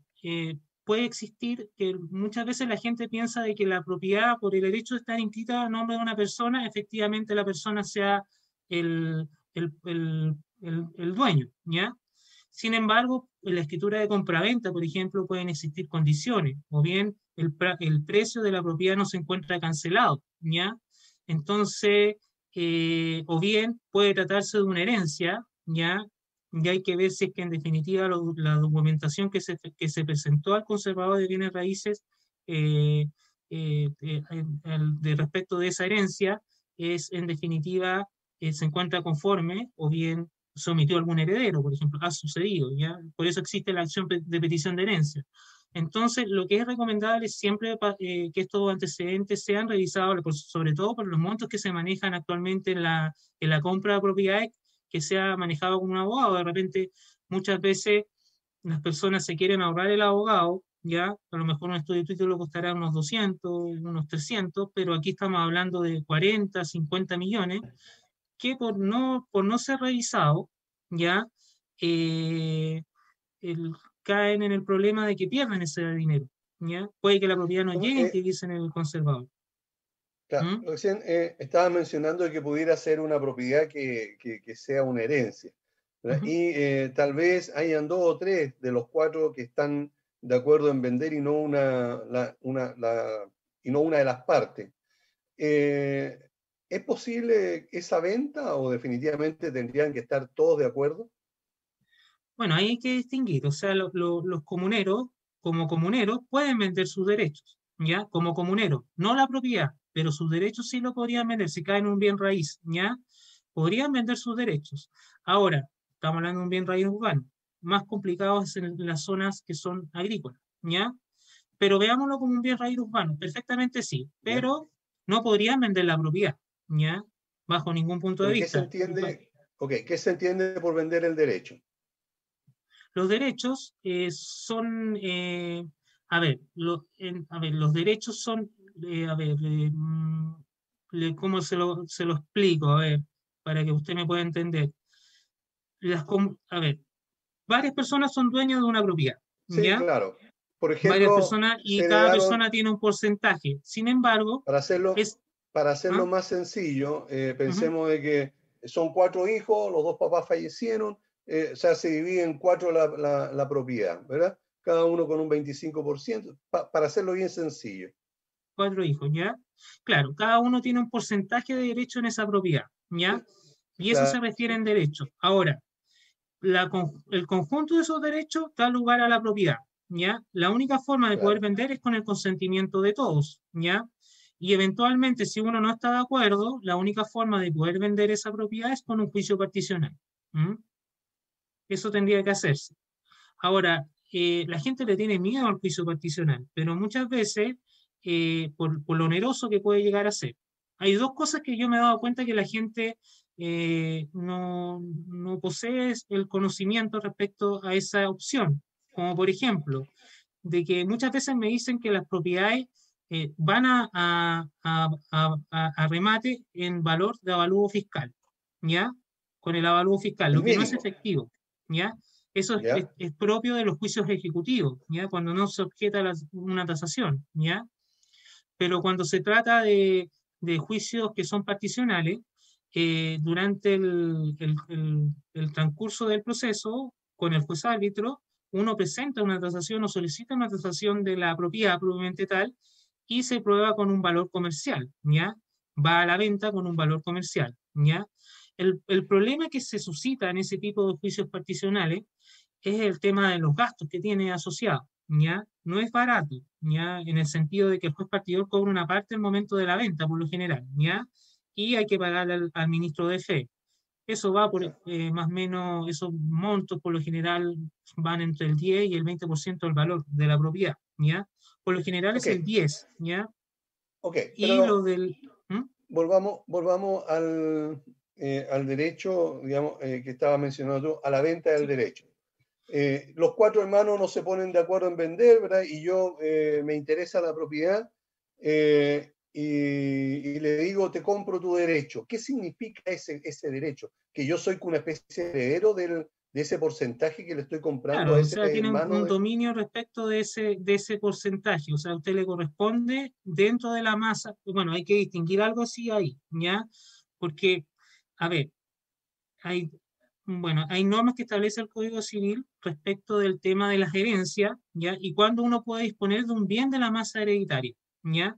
puede existir que muchas veces la gente piensa de que la propiedad, por el derecho de estar inscrita a nombre de una persona, efectivamente la persona sea el, el, el, el dueño, ¿ya? Sin embargo, en la escritura de compraventa, por ejemplo, pueden existir condiciones, o bien el, el precio de la propiedad no se encuentra cancelado, ¿ya? Entonces, eh, o bien puede tratarse de una herencia, ¿ya? Y hay que ver si es que en definitiva la documentación que se, que se presentó al conservador de bienes raíces eh, eh, de respecto de esa herencia es en definitiva eh, se encuentra conforme o bien sometió algún heredero, por ejemplo, ha sucedido, ¿ya? Por eso existe la acción de petición de herencia. Entonces, lo que es recomendable es siempre que estos antecedentes sean revisados, sobre todo por los montos que se manejan actualmente en la, en la compra de propiedades que sea manejado como un abogado. De repente, muchas veces las personas se quieren ahorrar el abogado, ya, a lo mejor un estudio de título costará unos 200, unos 300, pero aquí estamos hablando de 40, 50 millones, que por no, por no ser revisado, ya, eh, caen en el problema de que pierden ese dinero, ya. Puede que la propiedad no llegue y que dicen el conservador. ¿Mm? recién eh, estaba mencionando que pudiera ser una propiedad que, que, sea una herencia. Y eh, tal vez hayan dos o tres de los cuatro que están de acuerdo en vender y no una, una, la, y no una de las partes. Eh, ¿Es posible esa venta o definitivamente tendrían que estar todos de acuerdo? Bueno, hay que distinguir. O sea, los comuneros, como comuneros, pueden vender sus derechos, ¿ya? Como comuneros, no la propiedad pero sus derechos sí lo podrían vender, si caen en un bien raíz, ¿ya? Podrían vender sus derechos. Ahora, estamos hablando de un bien raíz urbano, más complicado es en las zonas que son agrícolas, ¿ya? Pero veámoslo como un bien raíz urbano, perfectamente sí, pero no podrían vender la propiedad, ¿ya? Bajo ningún punto de vista. ¿qué se entiende, okay, ¿Qué se entiende por vender el derecho? Los derechos eh, son, eh, a, ver, a ver, los derechos son a ver, mm, ¿cómo se lo, se lo explico? A ver, para que usted me pueda entender. Las, a ver, varias personas son dueñas de una propiedad. Sí, claro. Por ejemplo, varias personas y cada persona tiene un porcentaje. Sin embargo, para hacerlo, para hacerlo ¿Ah? más sencillo, eh, pensemos de que son cuatro hijos, los dos papás fallecieron, eh, o sea, se divide en cuatro la, la, la, propiedad, ¿verdad? Cada uno con un 25%, para hacerlo bien sencillo cuatro hijos, ¿ya? Claro, cada uno tiene un porcentaje de derecho en esa propiedad, ¿ya? Y eso se refiere en derecho. Ahora, la, el conjunto de esos derechos da lugar a la propiedad, ¿ya? La única forma de poder vender es con el consentimiento de todos, ¿ya? Y eventualmente, si uno no está de acuerdo, la única forma de poder vender esa propiedad es con un juicio particional. Eso tendría que hacerse. Ahora, eh, la gente le tiene miedo al juicio particional, pero muchas veces eh, por, lo oneroso que puede llegar a ser. Hay dos cosas que yo me he dado cuenta que la gente eh, no, no, posee el conocimiento respecto a esa opción, como por ejemplo, de que muchas veces me dicen que las propiedades eh, van a, a, a, a, remate en valor de avalúo fiscal, ¿ya? Con el avalúo fiscal, lo que no es efectivo, ¿ya? Eso es, es, propio de los juicios ejecutivos, ¿ya? Cuando no se objeta una tasación, ¿ya? Pero cuando se trata de, juicios que son particionales, eh, durante el, transcurso del proceso, con el juez árbitro, uno presenta una tasación o solicita una tasación de la propiedad probablemente tal y se prueba con un valor comercial, ¿ya? Va a la venta con un valor comercial, ¿ya? El, el, problema que se suscita en ese tipo de juicios particionales es el tema de los gastos que tiene asociado, ¿ya? No es barato, ¿ya? En el sentido de que el juez partidor cobra una parte el momento de la venta, por lo general, ¿ya? Y hay que pagarle al, al ministro de fe. Eso va por eh, más o menos, esos montos por lo general van entre el 10 y el 20% del valor de la propiedad, ¿ya? Por lo general es el 10, ¿ya? Ok. Y lo del... Volvamos, volvamos al, eh, al derecho, digamos, eh, que estaba mencionando tú, a la venta del derecho. Eh, los cuatro hermanos no se ponen de acuerdo en vender, ¿verdad? Y yo eh, me interesa la propiedad eh, y, y, le digo, te compro tu derecho. ¿Qué significa ese, ese derecho? Que yo soy una especie de heredero del, de ese porcentaje que le estoy comprando claro, a ese o sea, tiene hermano un de- dominio respecto de ese, de ese porcentaje, o sea, a usted le corresponde dentro de la masa, bueno, hay que distinguir algo así ahí, ¿ya? Porque, a ver, hay, bueno, hay normas que establece el Código Civil respecto del tema de las herencias, ¿ya? Y cuándo uno puede disponer de un bien de la masa hereditaria, ¿ya?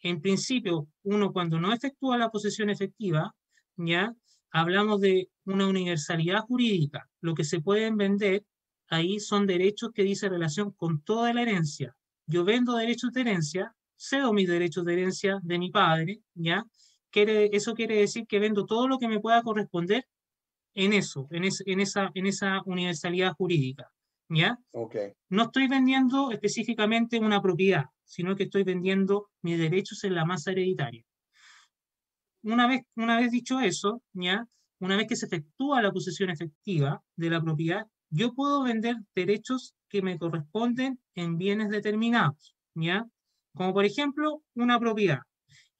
En principio, uno cuando no efectúa la posesión efectiva, ¿ya? Hablamos de una universalidad jurídica. Lo que se pueden vender ahí son derechos que dice relación con toda la herencia. Yo vendo derechos de herencia, cedo mis derechos de herencia de mi padre, ¿ya? Quiere, eso quiere decir que vendo todo lo que me pueda corresponder en eso, en, es- en esa, en esa universalidad jurídica, ¿ya? Ok. No estoy vendiendo específicamente una propiedad, sino que estoy vendiendo mis derechos en la masa hereditaria. Una vez, una vez dicho eso, ¿ya? Una vez que se efectúa la posesión efectiva de la propiedad, yo puedo vender derechos que me corresponden en bienes determinados, ¿ya? Como por ejemplo, una propiedad.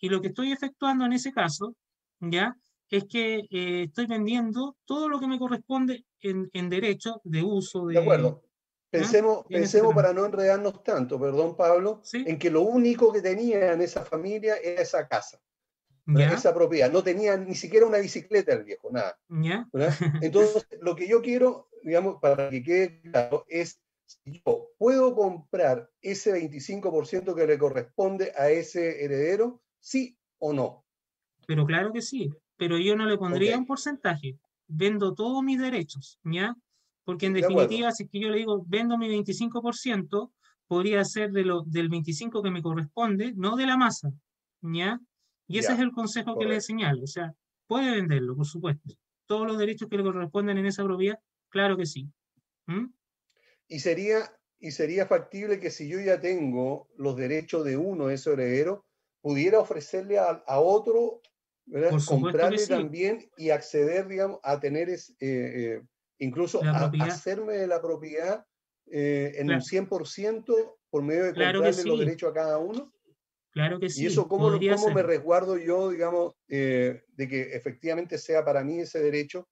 Y lo que estoy efectuando en ese caso, ¿ya? Es que eh, estoy vendiendo todo lo que me corresponde en, en derecho de uso de... De acuerdo. Pensemos, ese pensemos tema. para no enredarnos tanto, perdón Pablo, en que lo único que tenía en esa familia era esa casa, ¿Ya? esa propiedad. No tenía ni siquiera una bicicleta el viejo, nada. Entonces, lo que yo quiero, digamos, para que quede claro, es si yo puedo comprar ese 25% que le corresponde a ese heredero, sí o no. Pero claro que sí, pero yo no le pondría un porcentaje. Vendo todos mis derechos, ¿ya? Porque en De acuerdo. definitiva, si es que yo le digo, vendo mi 25%, podría ser de lo, del 25% que me corresponde, no de la masa, ¿ya? Y ese Ya, es el consejo que le señalo. O sea, puede venderlo, por supuesto. Todos los derechos que le corresponden en esa propiedad, claro que sí. ¿Mm? Y sería, y sería factible que si yo ya tengo los derechos de uno de esos herederos, pudiera ofrecerle a, a otro, comprarle sí. también y acceder, digamos, a tener, es- eh, eh, incluso a, hacerme de la propiedad eh, en Claro. un 100% por medio de Claro comprarle los derechos a cada uno. Claro que sí. y eso, ¿cómo, cómo me resguardo yo, digamos, eh, de que efectivamente sea para mí ese derecho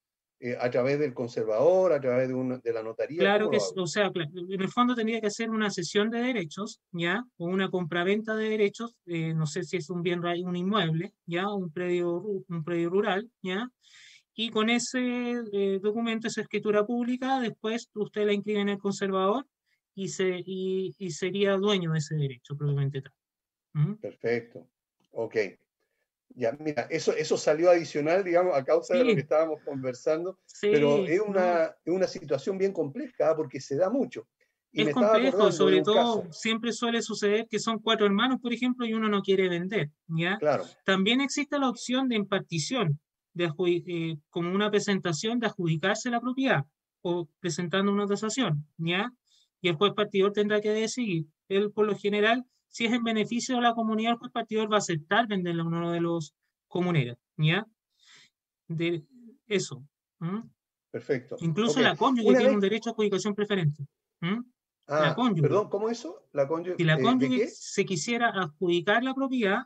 eh, a través del conservador, a través de, una- de la notaría? Claro ¿Cómo que, o sea, en el fondo tendría que hacer una cesión de derechos, ¿ya? O una compraventa de derechos, eh, no sé si es un bien, un inmueble, ¿ya? Un predio, un predio rural, ¿ya? Y con ese eh, documento, esa escritura pública, después usted la inscribe en el conservador y, se, y, y sería dueño de ese derecho, propiamente tal. ¿Mm? Perfecto. Ok. Ya, mira, eso, eso salió adicional, digamos, a causa de lo Sí. que estábamos conversando, Sí, pero es una, es una situación bien compleja ¿ah? porque se da mucho. Y Es me complejo, sobre todo caso. siempre suele suceder que son cuatro hermanos, por ejemplo, y uno no quiere vender, ¿ya? Claro. También existe la opción de impartición, de eh, como una presentación de adjudicarse la propiedad o presentando una tasación, ¿ya? Y el juez partidor tendrá que decidir. Él, por lo general, si es en beneficio de la comunidad, el juez partidor va a aceptar venderle a uno de los comuneros, ¿ya? De eso. Perfecto. Incluso la cónyuge Una tiene vez- un derecho a adjudicación preferente. Ah, cónyuge. perdón, ¿cómo eso? La cónyuge, Si la eh, ¿de cónyuge qué? se quisiera adjudicar la propiedad,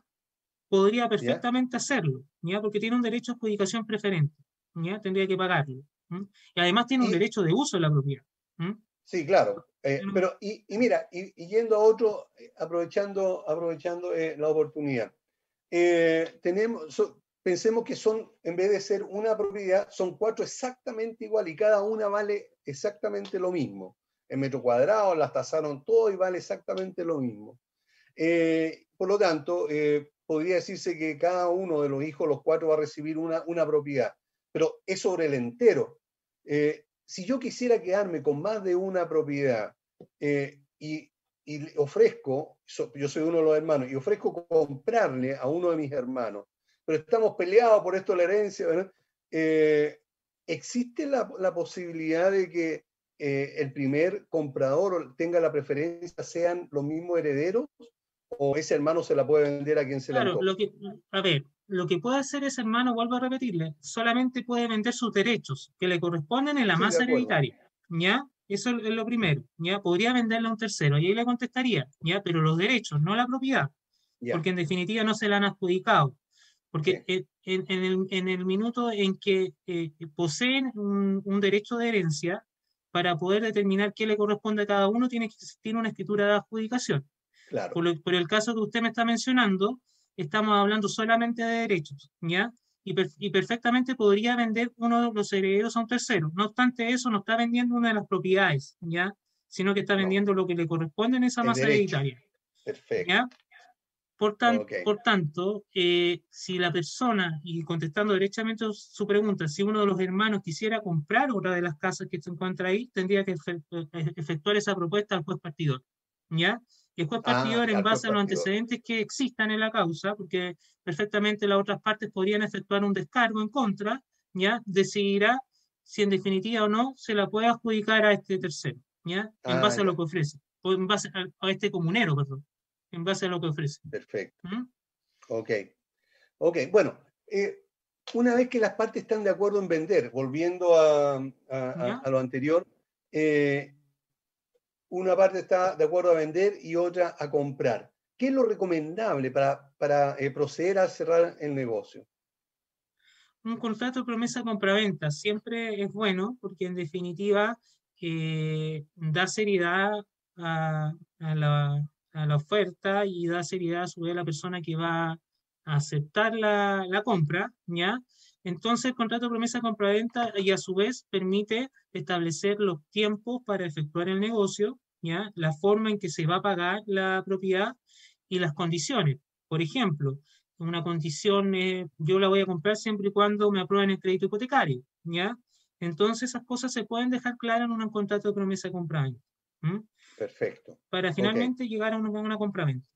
podría perfectamente hacerlo, ¿ya? Porque tiene un derecho a adjudicación preferente, ¿ya? Tendría que pagarlo. Y además tiene un derecho de uso de la propiedad. Sí, claro. Eh, pero, y, y mira, y, y yendo a otro, eh, aprovechando, aprovechando eh, la oportunidad, eh, tenemos, so- pensemos que son, en vez de ser una propiedad, son cuatro exactamente igual y cada una vale exactamente lo mismo. En metro cuadrado las tasaron todo y vale exactamente lo mismo. Por lo tanto, podría decirse que cada uno de los hijos, los cuatro, va a recibir una, una propiedad. pero es sobre el entero. Eh, si yo quisiera quedarme con más de una propiedad eh, y, ofrezco, yo soy uno de los hermanos, y ofrezco comprarle a uno de mis hermanos, pero estamos peleados por esto la herencia, eh, ¿existe la, la, posibilidad de que el primer comprador tenga la preferencia sean los mismos herederos? ¿O ese hermano se la puede vender a quien se claro, la lo que, A ver, lo que puede hacer ese hermano, vuelvo a repetirle, solamente puede vender sus derechos que le corresponden en la masa hereditaria. ¿Ya? Eso es lo primero. ¿Ya? Podría venderle a un tercero y ahí le contestaría, ¿ya? Pero los derechos, no la propiedad. Porque en definitiva no se la han adjudicado. Porque en, el, en, el, minuto en que eh, poseen un, un, derecho de herencia, para poder determinar qué le corresponde a cada uno, tiene que existir una escritura de adjudicación. Claro. Por, por, el caso que usted me está mencionando, estamos hablando solamente de derechos, ¿ya? Y, y, perfectamente podría vender uno de los herederos a un tercero. No obstante eso, no está vendiendo una de las propiedades, ¿ya? Sino que está vendiendo lo que le corresponde en esa masa hereditaria. Perfecto. ¿ya? Por, por tanto, eh, si la persona, y contestando derechamente su pregunta, si uno de los hermanos quisiera comprar otra de las casas que se encuentra ahí, tendría que eh, efectuar esa propuesta al juez partidor. ¿ya? Y el juez ah, partidor, en base a los antecedentes que existan en la causa, porque perfectamente las otras partes podrían efectuar un descargo en contra, ¿ya? decidirá si en definitiva o no se la puede adjudicar a este tercero, ¿ya? en ah, base a lo que ofrece, o en base a, este comunero, perdón, en base a lo que ofrece. Perfecto. ¿Mm? Ok. Ok, bueno, eh, una vez que las partes están de acuerdo en vender, volviendo a, a, lo anterior, eh, una parte está de acuerdo a vender y otra a comprar. ¿Qué es lo recomendable para, para eh, proceder a cerrar el negocio? Un contrato de promesa compraventa siempre es bueno porque en definitiva eh, da seriedad a, la, a, la, oferta y da seriedad a a la persona que va a aceptar la, la compra, ¿ya? Entonces, el contrato de promesa compraventa y a su vez permite establecer los tiempos para efectuar el negocio, ¿ya? la forma en que se va a pagar la propiedad y las condiciones. Por ejemplo, una condición, yo la voy a comprar siempre y cuando me aprueben el crédito hipotecario. ¿ya? Entonces, esas cosas se pueden dejar claras en un contrato de promesa compraventa. Perfecto. Para finalmente llegar a una, una compraventa.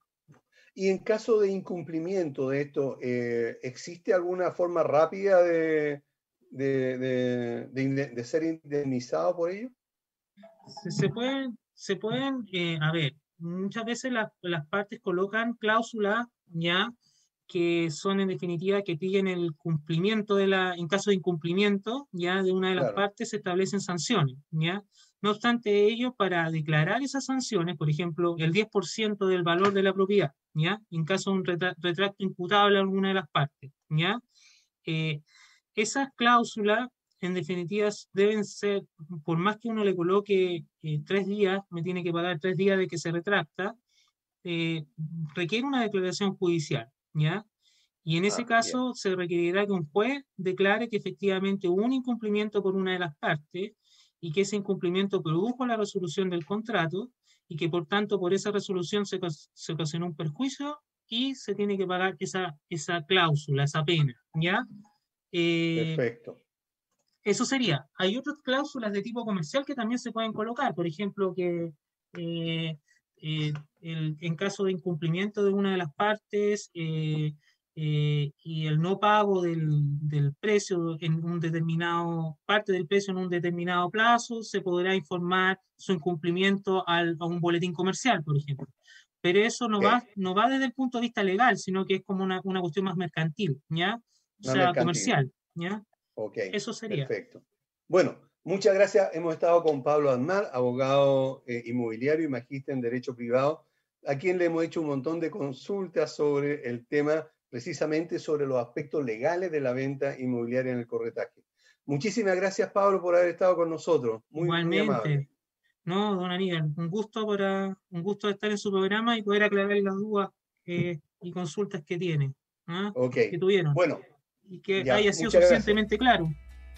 Y en caso de incumplimiento de esto, eh, ¿existe alguna forma rápida de, de, de, ser indemnizado por ello? Se, pueden, se pueden eh, a ver, muchas veces las partes colocan cláusulas ya que son en definitiva que piden el cumplimiento de la, en caso de incumplimiento ya de una de las partes se establecen sanciones, ya. No obstante ello, para declarar esas sanciones, por ejemplo, el 10% del valor de la propiedad, ¿ya? En caso de un retracto imputable a alguna de las partes, ¿ya? Eh, esas cláusulas, en definitiva, deben ser, por más que uno le coloque eh, tres días, me tiene que pagar tres días de que se retracta, eh, requiere una declaración judicial, ¿ya? Y en ese ah, caso se requerirá que un juez declare que efectivamente hubo un incumplimiento por una de las partes y que ese incumplimiento produjo la resolución del contrato y que por tanto por esa resolución se, se ocasionó un perjuicio y se tiene que pagar esa, esa cláusula, esa pena, ¿ya? Eh, Perfecto. Eso sería. Hay otras cláusulas de tipo comercial que también se pueden colocar, por ejemplo, que eh, eh, en caso de incumplimiento de una de las partes, eh, y el no pago del, del, precio en un determinado, parte del precio en un determinado plazo, se podrá informar su incumplimiento al, a un boletín comercial, por ejemplo. Pero eso no, va, no va desde el punto de vista legal, sino que es como una, una cuestión más mercantil, ¿ya? O sea, comercial, ¿ya? Ok. Eso sería. Perfecto. Bueno, muchas gracias. Hemos estado con Pablo Aznar, abogado eh, inmobiliario y magíster en Derecho Privado, a quien le hemos hecho un montón de consultas sobre el tema precisamente sobre los aspectos legales de la venta inmobiliaria en el corretaje. Muchísimas gracias, Pablo, por haber estado con nosotros. Muy, Igualmente. no, don Aníbal, un gusto, para, un gusto estar en su programa y poder aclarar las dudas eh, y consultas que tiene, ¿ah? que tuvieron. Bueno. Y que haya sido suficientemente claro.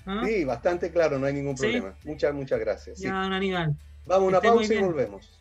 ¿ah? Sí, bastante claro, no hay ningún problema. Muchas, muchas gracias. Ya, don Aníbal. Vamos a una pausa y volvemos.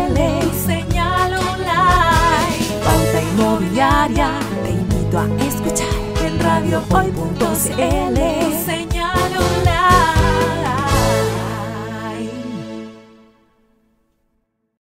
a escuchar en radiohoy.cl